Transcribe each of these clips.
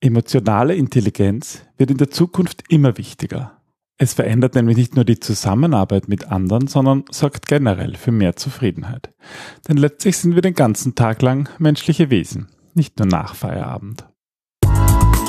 Emotionale Intelligenz wird in der Zukunft immer wichtiger. Es verändert nämlich nicht nur die Zusammenarbeit mit anderen, sondern sorgt generell für mehr Zufriedenheit. Denn letztlich sind wir den ganzen Tag lang menschliche Wesen, nicht nur nach Feierabend.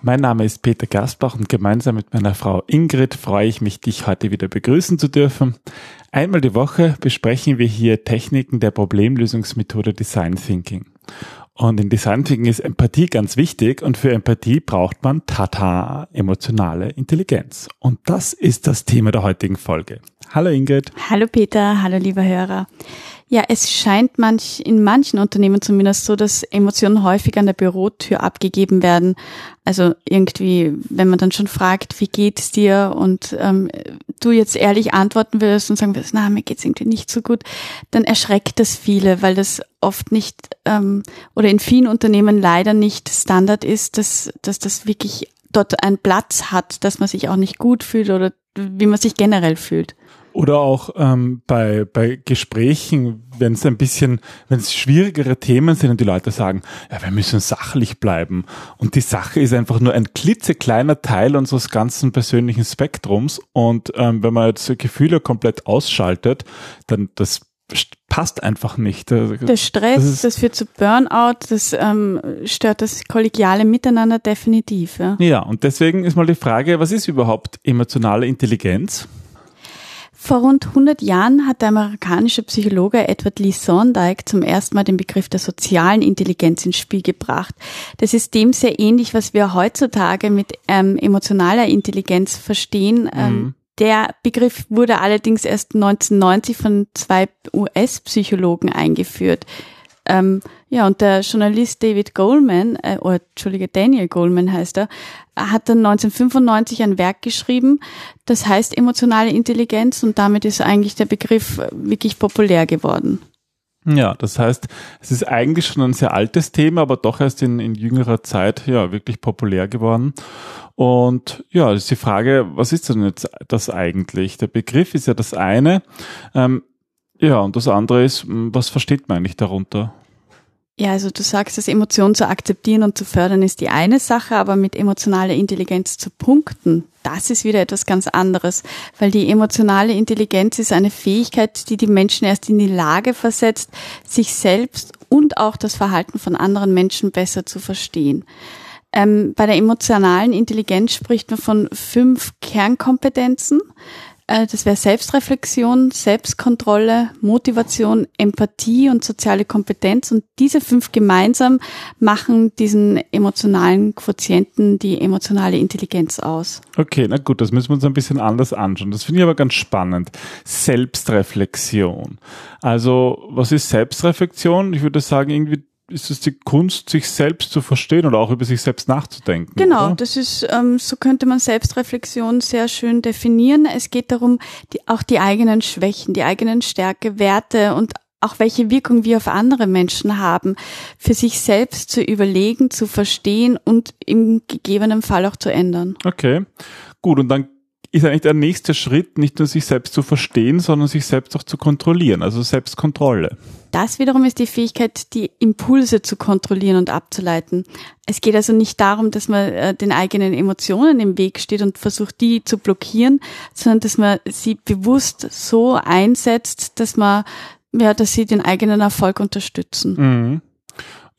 Mein Name ist Peter Gerstbach und gemeinsam mit meiner Frau Ingrid freue ich mich, dich heute wieder begrüßen zu dürfen. Einmal die Woche besprechen wir hier Techniken der Problemlösungsmethode Design Thinking. Und in Design Thinking ist Empathie ganz wichtig und für Empathie braucht man Tata, emotionale Intelligenz. Und das ist das Thema der heutigen Folge. Hallo Ingrid. Hallo Peter, hallo lieber Hörer. Ja, es scheint manch, in manchen Unternehmen zumindest so, dass Emotionen häufig an der Bürotür abgegeben werden. Also irgendwie, wenn man dann schon fragt, wie geht's dir und ähm, du jetzt ehrlich antworten wirst und sagen wirst, na, mir geht's irgendwie nicht so gut, dann erschreckt das viele, weil das oft nicht ähm, oder in vielen Unternehmen leider nicht Standard ist, dass, dass das wirklich dort einen Platz hat, dass man sich auch nicht gut fühlt oder wie man sich generell fühlt. Oder auch ähm, bei, bei Gesprächen, wenn es ein bisschen, wenn es schwierigere Themen sind und die Leute sagen, ja, wir müssen sachlich bleiben. Und die Sache ist einfach nur ein klitzekleiner Teil unseres ganzen persönlichen Spektrums. Und ähm, wenn man jetzt Gefühle komplett ausschaltet, dann das passt einfach nicht. Der Stress, das, das führt zu Burnout, das ähm, stört das kollegiale Miteinander definitiv. Ja. ja, und deswegen ist mal die Frage, was ist überhaupt emotionale Intelligenz? Vor rund 100 Jahren hat der amerikanische Psychologe Edward Lee Thorndike zum ersten Mal den Begriff der sozialen Intelligenz ins Spiel gebracht. Das ist dem sehr ähnlich, was wir heutzutage mit ähm, emotionaler Intelligenz verstehen. Ähm, mhm. Der Begriff wurde allerdings erst 1990 von zwei US-Psychologen eingeführt. Ähm, ja, und der Journalist David Goldman, äh, oder Entschuldige, Daniel Goldman heißt er, hat dann 1995 ein Werk geschrieben, das heißt emotionale Intelligenz und damit ist eigentlich der Begriff wirklich populär geworden. Ja, das heißt, es ist eigentlich schon ein sehr altes Thema, aber doch erst in, in jüngerer Zeit ja wirklich populär geworden. Und ja, ist die Frage, was ist denn jetzt das eigentlich? Der Begriff ist ja das eine. Ähm, ja, und das andere ist, hm, was versteht man eigentlich darunter? Ja, also du sagst, dass Emotionen zu akzeptieren und zu fördern ist die eine Sache, aber mit emotionaler Intelligenz zu punkten, das ist wieder etwas ganz anderes, weil die emotionale Intelligenz ist eine Fähigkeit, die die Menschen erst in die Lage versetzt, sich selbst und auch das Verhalten von anderen Menschen besser zu verstehen. Ähm, bei der emotionalen Intelligenz spricht man von fünf Kernkompetenzen. Äh, das wäre Selbstreflexion, Selbstkontrolle, Motivation, Empathie und soziale Kompetenz. Und diese fünf gemeinsam machen diesen emotionalen Quotienten, die emotionale Intelligenz aus. Okay, na gut, das müssen wir uns ein bisschen anders anschauen. Das finde ich aber ganz spannend. Selbstreflexion. Also, was ist Selbstreflexion? Ich würde sagen, irgendwie ist es die Kunst, sich selbst zu verstehen oder auch über sich selbst nachzudenken. Genau, oder? das ist, ähm, so könnte man Selbstreflexion sehr schön definieren. Es geht darum, die, auch die eigenen Schwächen, die eigenen Stärke, Werte und auch welche Wirkung wir auf andere Menschen haben, für sich selbst zu überlegen, zu verstehen und im gegebenen Fall auch zu ändern. Okay, gut. Und dann ist eigentlich der nächste Schritt, nicht nur sich selbst zu verstehen, sondern sich selbst auch zu kontrollieren, also Selbstkontrolle. Das wiederum ist die Fähigkeit, die Impulse zu kontrollieren und abzuleiten. Es geht also nicht darum, dass man äh, den eigenen Emotionen im Weg steht und versucht, die zu blockieren, sondern dass man sie bewusst so einsetzt, dass man, ja, dass sie den eigenen Erfolg unterstützen. Mhm.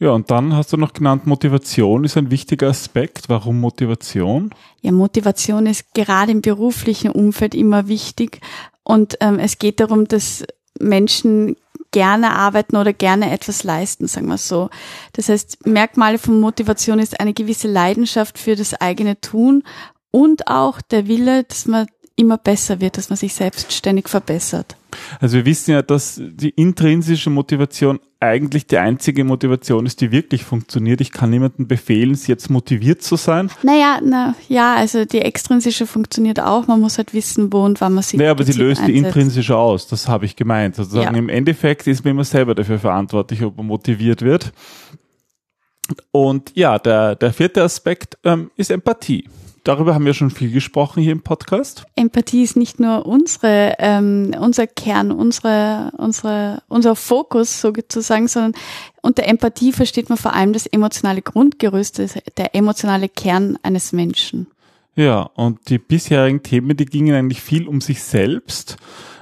Ja, und dann hast du noch genannt, Motivation ist ein wichtiger Aspekt. Warum Motivation? Ja, Motivation ist gerade im beruflichen Umfeld immer wichtig. Und ähm, es geht darum, dass Menschen gerne arbeiten oder gerne etwas leisten, sagen wir so. Das heißt, Merkmale von Motivation ist eine gewisse Leidenschaft für das eigene Tun und auch der Wille, dass man immer besser wird, dass man sich selbst ständig verbessert. Also wir wissen ja, dass die intrinsische Motivation eigentlich die einzige Motivation ist, die wirklich funktioniert. Ich kann niemandem befehlen, jetzt motiviert zu sein. Naja, na, ja, also die extrinsische funktioniert auch. Man muss halt wissen, wo und wann man sie Naja, aber sie löst einsetzt. die intrinsische aus. Das habe ich gemeint. Sozusagen ja. im Endeffekt ist man immer selber dafür verantwortlich, ob man motiviert wird. Und ja, der, der vierte Aspekt ähm, ist Empathie darüber haben wir schon viel gesprochen hier im Podcast. Empathie ist nicht nur unsere, ähm, unser Kern, unsere, unsere, unser Fokus sozusagen, sondern unter Empathie versteht man vor allem das emotionale Grundgerüst, der emotionale Kern eines Menschen. Ja, und die bisherigen Themen, die gingen eigentlich viel um sich selbst.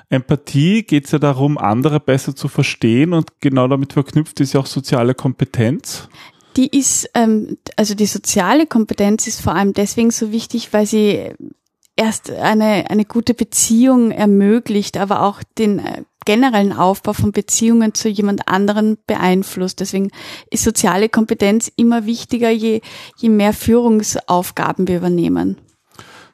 Empathie geht es ja darum, andere besser zu verstehen und genau damit verknüpft ist ja auch soziale Kompetenz die ist, ähm, also die soziale Kompetenz ist vor allem deswegen so wichtig, weil sie erst eine, eine gute Beziehung ermöglicht, aber auch den äh, generellen Aufbau von Beziehungen zu jemand anderen beeinflusst. Deswegen ist soziale Kompetenz immer wichtiger, je, je mehr Führungsaufgaben wir übernehmen.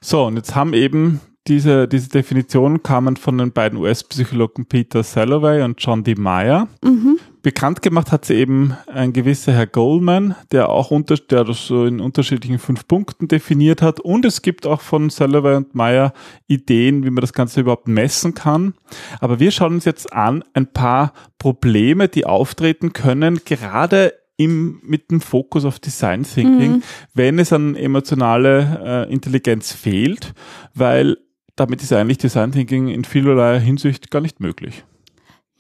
So, und jetzt haben eben diese, diese Definition kamen von den beiden US-Psychologen Peter Salovey und John D. Meyer. Mhm. Bekannt gemacht hat sie eben ein gewisser Herr Goldman, der auch unter, der das so in unterschiedlichen fünf Punkten definiert hat. Und es gibt auch von Sullivan und Meyer Ideen, wie man das Ganze überhaupt messen kann. Aber wir schauen uns jetzt an ein paar Probleme, die auftreten können, gerade im, mit dem Fokus auf Design Thinking, mhm. wenn es an emotionale äh, Intelligenz fehlt, weil damit ist eigentlich Design Thinking in vielerlei Hinsicht gar nicht möglich.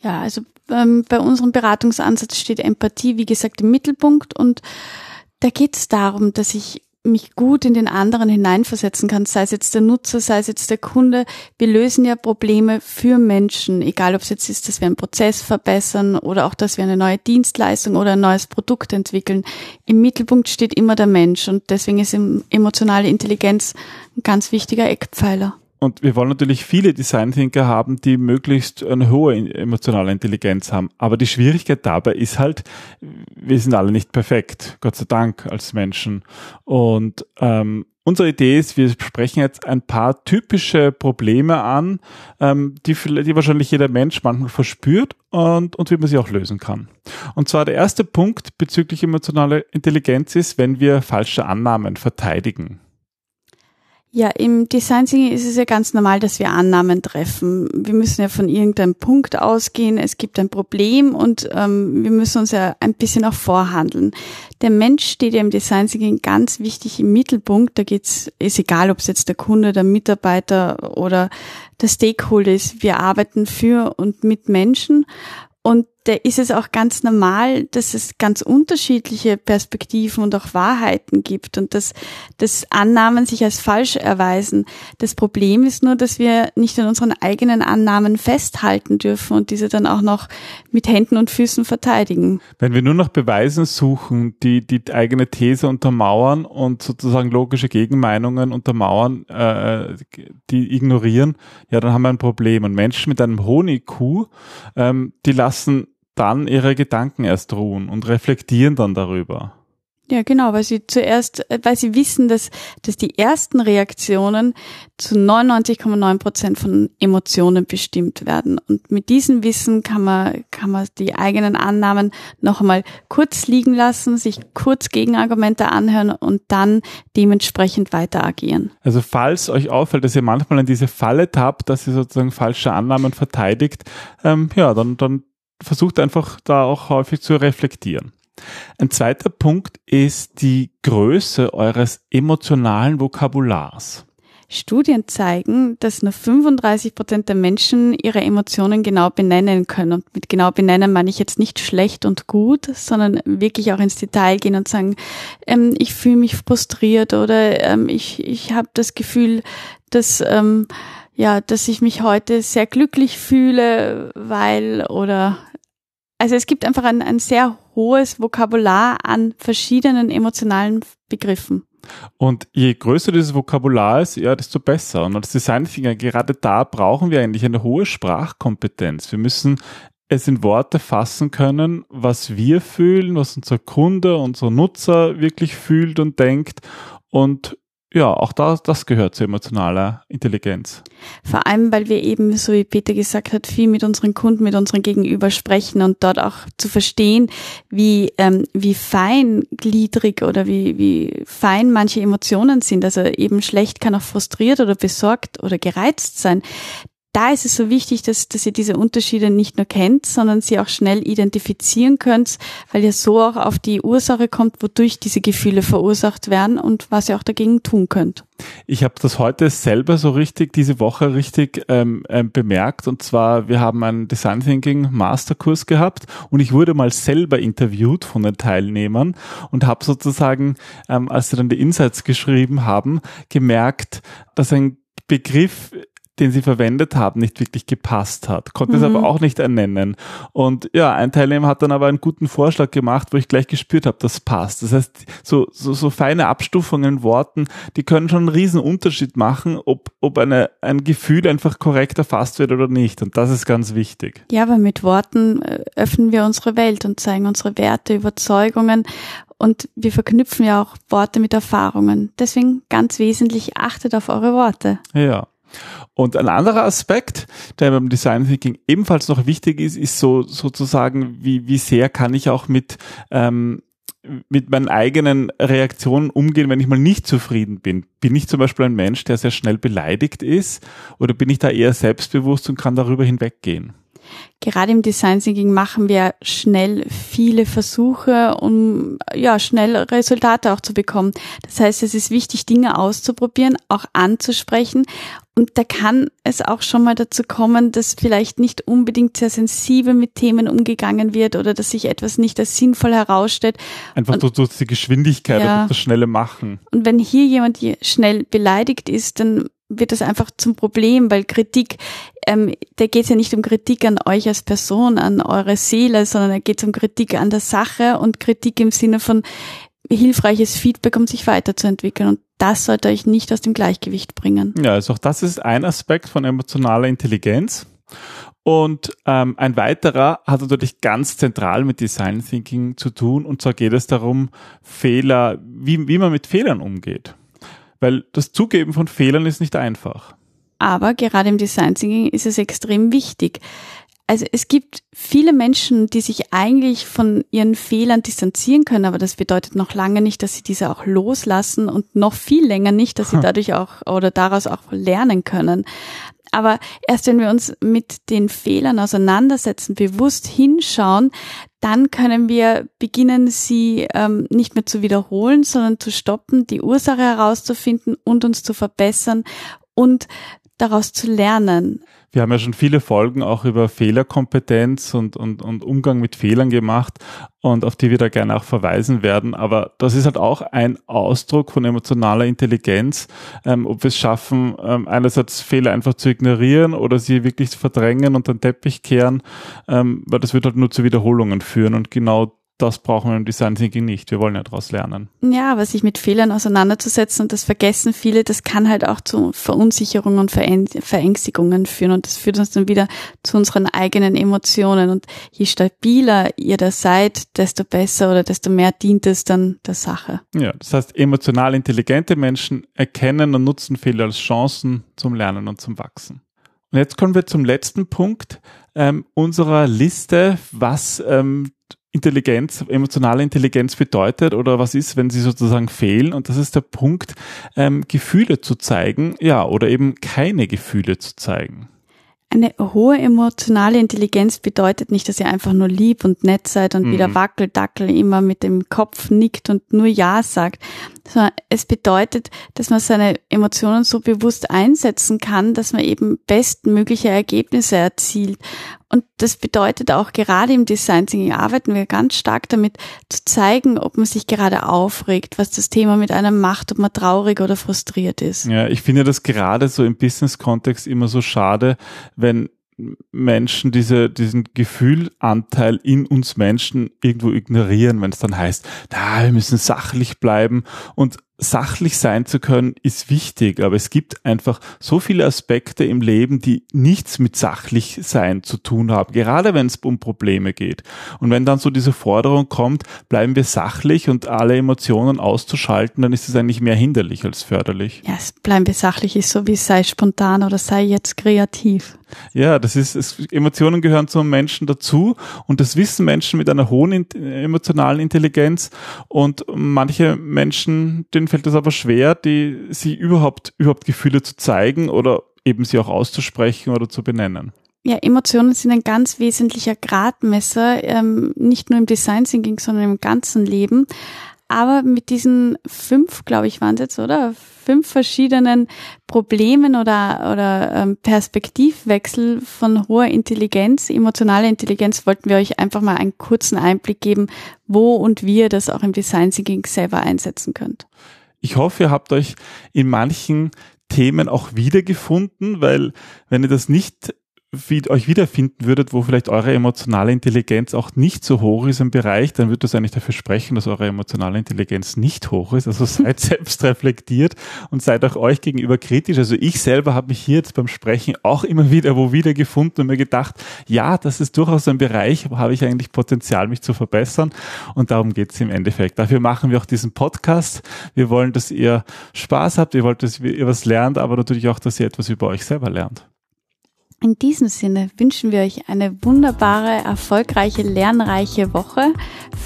Ja, also ähm, bei unserem Beratungsansatz steht Empathie, wie gesagt, im Mittelpunkt und da geht es darum, dass ich mich gut in den anderen hineinversetzen kann, sei es jetzt der Nutzer, sei es jetzt der Kunde. Wir lösen ja Probleme für Menschen, egal ob es jetzt ist, dass wir einen Prozess verbessern oder auch, dass wir eine neue Dienstleistung oder ein neues Produkt entwickeln. Im Mittelpunkt steht immer der Mensch und deswegen ist emotionale Intelligenz ein ganz wichtiger Eckpfeiler. Und wir wollen natürlich viele Design Thinker haben, die möglichst eine hohe emotionale Intelligenz haben. Aber die Schwierigkeit dabei ist halt, wir sind alle nicht perfekt, Gott sei Dank als Menschen. Und ähm, unsere Idee ist, wir sprechen jetzt ein paar typische Probleme an, ähm, die, die wahrscheinlich jeder Mensch manchmal verspürt und, und wie man sie auch lösen kann. Und zwar der erste Punkt bezüglich emotionaler Intelligenz ist, wenn wir falsche Annahmen verteidigen. Ja, im Design Thinking ist es ja ganz normal, dass wir Annahmen treffen. Wir müssen ja von irgendeinem Punkt ausgehen. Es gibt ein Problem und ähm, wir müssen uns ja ein bisschen auch vorhandeln. Der Mensch steht ja im Design Thinking ganz wichtig im Mittelpunkt. Da geht's, ist egal, ob es jetzt der Kunde, der Mitarbeiter oder der Stakeholder ist. Wir arbeiten für und mit Menschen und da ist es auch ganz normal, dass es ganz unterschiedliche Perspektiven und auch Wahrheiten gibt und dass, dass Annahmen sich als falsch erweisen. Das Problem ist nur, dass wir nicht an unseren eigenen Annahmen festhalten dürfen und diese dann auch noch mit Händen und Füßen verteidigen. Wenn wir nur nach Beweisen suchen, die die eigene These untermauern und sozusagen logische Gegenmeinungen untermauern, äh, die ignorieren, ja, dann haben wir ein Problem. Und Menschen mit einem hohen IQ, ähm, die lassen dann ihre Gedanken erst ruhen und reflektieren dann darüber. Ja, genau, weil sie zuerst, weil sie wissen, dass, dass die ersten Reaktionen zu 99,9 Prozent von Emotionen bestimmt werden. Und mit diesem Wissen kann man, kann man die eigenen Annahmen noch einmal kurz liegen lassen, sich kurz Gegenargumente anhören und dann dementsprechend weiter agieren. Also falls euch auffällt, dass ihr manchmal in diese Falle tappt, dass ihr sozusagen falsche Annahmen verteidigt, ähm, ja, dann, dann versucht einfach da auch häufig zu reflektieren. Ein zweiter Punkt ist die Größe eures emotionalen Vokabulars. Studien zeigen, dass nur 35 Prozent der Menschen ihre Emotionen genau benennen können. Und mit genau benennen meine ich jetzt nicht schlecht und gut, sondern wirklich auch ins Detail gehen und sagen, ähm, ich fühle mich frustriert oder ähm, ich, ich habe das Gefühl, dass ähm, ja, dass ich mich heute sehr glücklich fühle, weil oder also es gibt einfach ein, ein sehr hohes Vokabular an verschiedenen emotionalen Begriffen. Und je größer dieses Vokabular ist, ja, desto besser. Und als Designfinger, gerade da brauchen wir eigentlich eine hohe Sprachkompetenz. Wir müssen es in Worte fassen können, was wir fühlen, was unser Kunde, unser Nutzer wirklich fühlt und denkt. Und ja, auch das, das gehört zu emotionaler Intelligenz. Vor allem, weil wir eben, so wie Peter gesagt hat, viel mit unseren Kunden, mit unseren Gegenüber sprechen und dort auch zu verstehen, wie, ähm, wie feingliedrig oder wie, wie fein manche Emotionen sind. Also eben schlecht kann auch frustriert oder besorgt oder gereizt sein da ist es so wichtig, dass, dass ihr diese Unterschiede nicht nur kennt, sondern sie auch schnell identifizieren könnt, weil ihr so auch auf die Ursache kommt, wodurch diese Gefühle verursacht werden und was ihr auch dagegen tun könnt. Ich habe das heute selber so richtig, diese Woche richtig ähm, ähm, bemerkt. Und zwar, wir haben einen Design Thinking Masterkurs gehabt und ich wurde mal selber interviewt von den Teilnehmern und habe sozusagen, ähm, als sie dann die Insights geschrieben haben, gemerkt, dass ein Begriff den sie verwendet haben, nicht wirklich gepasst hat. Konnte mhm. es aber auch nicht ernennen. Und ja, ein Teilnehmer hat dann aber einen guten Vorschlag gemacht, wo ich gleich gespürt habe, das passt. Das heißt, so, so, so feine Abstufungen in Worten, die können schon einen riesen Unterschied machen, ob, ob eine, ein Gefühl einfach korrekt erfasst wird oder nicht. Und das ist ganz wichtig. Ja, aber mit Worten äh, öffnen wir unsere Welt und zeigen unsere Werte, Überzeugungen und wir verknüpfen ja auch Worte mit Erfahrungen. Deswegen ganz wesentlich, achtet auf eure Worte. Ja. Und ein anderer Aspekt, der beim Design Thinking ebenfalls noch wichtig ist, ist so sozusagen, wie, wie sehr kann ich auch mit ähm, mit meinen eigenen Reaktionen umgehen, wenn ich mal nicht zufrieden bin. Bin ich zum Beispiel ein Mensch, der sehr schnell beleidigt ist, oder bin ich da eher selbstbewusst und kann darüber hinweggehen? Gerade im Design Thinking machen wir schnell viele Versuche, um ja schnell Resultate auch zu bekommen. Das heißt, es ist wichtig, Dinge auszuprobieren, auch anzusprechen. Und da kann es auch schon mal dazu kommen, dass vielleicht nicht unbedingt sehr sensibel mit Themen umgegangen wird oder dass sich etwas nicht als sinnvoll herausstellt. Einfach und, durch die Geschwindigkeit ja. und das schnelle Machen. Und wenn hier jemand schnell beleidigt ist, dann wird das einfach zum Problem, weil Kritik, ähm, da geht es ja nicht um Kritik an euch als Person, an eure Seele, sondern da geht es um Kritik an der Sache und Kritik im Sinne von hilfreiches Feedback, um sich weiterzuentwickeln. Und das sollte euch nicht aus dem Gleichgewicht bringen. Ja, also auch das ist ein Aspekt von emotionaler Intelligenz. Und ähm, ein weiterer hat natürlich ganz zentral mit Design Thinking zu tun. Und zwar geht es darum, Fehler, wie, wie man mit Fehlern umgeht. Weil das Zugeben von Fehlern ist nicht einfach. Aber gerade im Design Thinking ist es extrem wichtig. Also es gibt viele Menschen, die sich eigentlich von ihren Fehlern distanzieren können, aber das bedeutet noch lange nicht, dass sie diese auch loslassen und noch viel länger nicht, dass sie dadurch auch oder daraus auch lernen können. Aber erst wenn wir uns mit den Fehlern auseinandersetzen, bewusst hinschauen, dann können wir beginnen, sie ähm, nicht mehr zu wiederholen, sondern zu stoppen, die Ursache herauszufinden und uns zu verbessern und daraus zu lernen. Wir haben ja schon viele Folgen auch über Fehlerkompetenz und, und, und Umgang mit Fehlern gemacht und auf die wir da gerne auch verweisen werden. Aber das ist halt auch ein Ausdruck von emotionaler Intelligenz, ähm, ob wir es schaffen, ähm, einerseits Fehler einfach zu ignorieren oder sie wirklich zu verdrängen und den Teppich kehren, ähm, weil das wird halt nur zu Wiederholungen führen und genau das brauchen wir im Design Thinking nicht. Wir wollen ja daraus lernen. Ja, aber sich mit Fehlern auseinanderzusetzen und das vergessen viele, das kann halt auch zu Verunsicherungen und Verängstigungen führen und das führt uns dann wieder zu unseren eigenen Emotionen und je stabiler ihr da seid, desto besser oder desto mehr dient es dann der Sache. Ja, das heißt, emotional intelligente Menschen erkennen und nutzen Fehler als Chancen zum Lernen und zum Wachsen. Und jetzt kommen wir zum letzten Punkt ähm, unserer Liste, was ähm, Intelligenz, emotionale Intelligenz bedeutet oder was ist, wenn sie sozusagen fehlen. Und das ist der Punkt, ähm, Gefühle zu zeigen, ja, oder eben keine Gefühle zu zeigen. Eine hohe emotionale Intelligenz bedeutet nicht, dass ihr einfach nur lieb und nett seid und mhm. wieder wackeldackel immer mit dem Kopf nickt und nur Ja sagt, sondern es bedeutet, dass man seine Emotionen so bewusst einsetzen kann, dass man eben bestmögliche Ergebnisse erzielt. Und das bedeutet auch gerade im Design Thinking arbeiten wir ganz stark damit zu zeigen, ob man sich gerade aufregt, was das Thema mit einem macht, ob man traurig oder frustriert ist. Ja, ich finde das gerade so im Business-Kontext immer so schade, wenn Menschen diese, diesen Gefühlanteil in uns Menschen irgendwo ignorieren, wenn es dann heißt, da, wir müssen sachlich bleiben und sachlich sein zu können, ist wichtig, aber es gibt einfach so viele Aspekte im Leben, die nichts mit sachlich sein zu tun haben, gerade wenn es um Probleme geht. Und wenn dann so diese Forderung kommt, bleiben wir sachlich und alle Emotionen auszuschalten, dann ist es eigentlich mehr hinderlich als förderlich. Ja, bleiben wir sachlich ist so wie sei spontan oder sei jetzt kreativ. Ja, das ist, es, Emotionen gehören zum Menschen dazu und das wissen Menschen mit einer hohen emotionalen Intelligenz und manche Menschen, denen fällt es aber schwer, die, sie überhaupt, überhaupt Gefühle zu zeigen oder eben sie auch auszusprechen oder zu benennen. Ja, Emotionen sind ein ganz wesentlicher Gradmesser, ähm, nicht nur im Design Thinking, sondern im ganzen Leben. Aber mit diesen fünf, glaube ich, waren es jetzt, oder? Fünf verschiedenen Problemen oder, oder ähm, Perspektivwechsel von hoher Intelligenz, emotionaler Intelligenz, wollten wir euch einfach mal einen kurzen Einblick geben, wo und wie ihr das auch im Design Thinking selber einsetzen könnt. Ich hoffe, ihr habt euch in manchen Themen auch wiedergefunden, weil wenn ihr das nicht wie, euch wiederfinden würdet, wo vielleicht eure emotionale Intelligenz auch nicht so hoch ist im Bereich, dann würde das eigentlich dafür sprechen, dass eure emotionale Intelligenz nicht hoch ist. Also seid selbst reflektiert und seid auch euch gegenüber kritisch. Also ich selber habe mich hier jetzt beim Sprechen auch immer wieder wo wieder gefunden und mir gedacht, ja, das ist durchaus ein Bereich, wo habe ich eigentlich Potenzial, mich zu verbessern. Und darum geht es im Endeffekt. Dafür machen wir auch diesen Podcast. Wir wollen, dass ihr Spaß habt, ihr wollt, dass ihr was lernt, aber natürlich auch, dass ihr etwas über euch selber lernt. In diesem Sinne wünschen wir euch eine wunderbare, erfolgreiche, lernreiche Woche.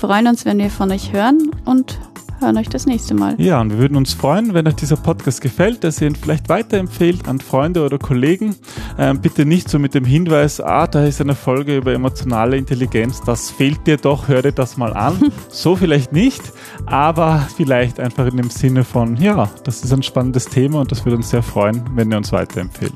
Freuen uns, wenn wir von euch hören und hören euch das nächste Mal. Ja, und wir würden uns freuen, wenn euch dieser Podcast gefällt, dass ihr ihn vielleicht weiterempfehlt an Freunde oder Kollegen. Ähm, bitte nicht so mit dem Hinweis, ah, da ist eine Folge über emotionale Intelligenz, das fehlt dir doch, hör dir das mal an. so vielleicht nicht, aber vielleicht einfach in dem Sinne von, ja, das ist ein spannendes Thema und das würde uns sehr freuen, wenn ihr uns weiterempfehlt